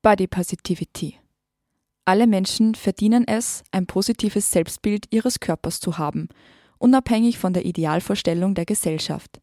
Body Positivity. Alle Menschen verdienen es, ein positives Selbstbild ihres Körpers zu haben, unabhängig von der Idealvorstellung der Gesellschaft.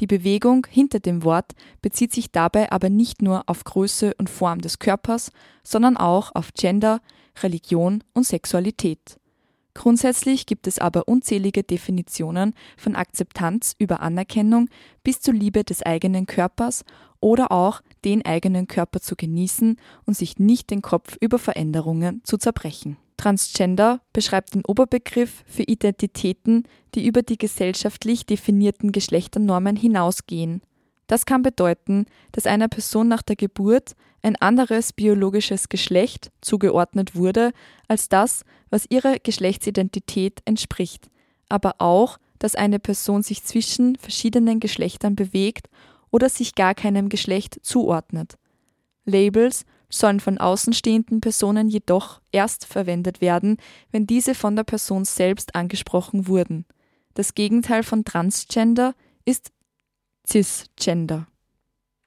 Die Bewegung hinter dem Wort bezieht sich dabei aber nicht nur auf Größe und Form des Körpers, sondern auch auf Gender, Religion und Sexualität. Grundsätzlich gibt es aber unzählige Definitionen von Akzeptanz über Anerkennung bis zur Liebe des eigenen Körpers oder auch den eigenen Körper zu genießen und sich nicht den Kopf über Veränderungen zu zerbrechen. Transgender beschreibt den Oberbegriff für Identitäten, die über die gesellschaftlich definierten Geschlechternormen hinausgehen. Das kann bedeuten, dass einer Person nach der Geburt ein anderes biologisches Geschlecht zugeordnet wurde als das, was ihrer Geschlechtsidentität entspricht, aber auch, dass eine Person sich zwischen verschiedenen Geschlechtern bewegt oder sich gar keinem Geschlecht zuordnet. Labels sollen von außenstehenden Personen jedoch erst verwendet werden, wenn diese von der Person selbst angesprochen wurden. Das Gegenteil von Transgender ist Cisgender.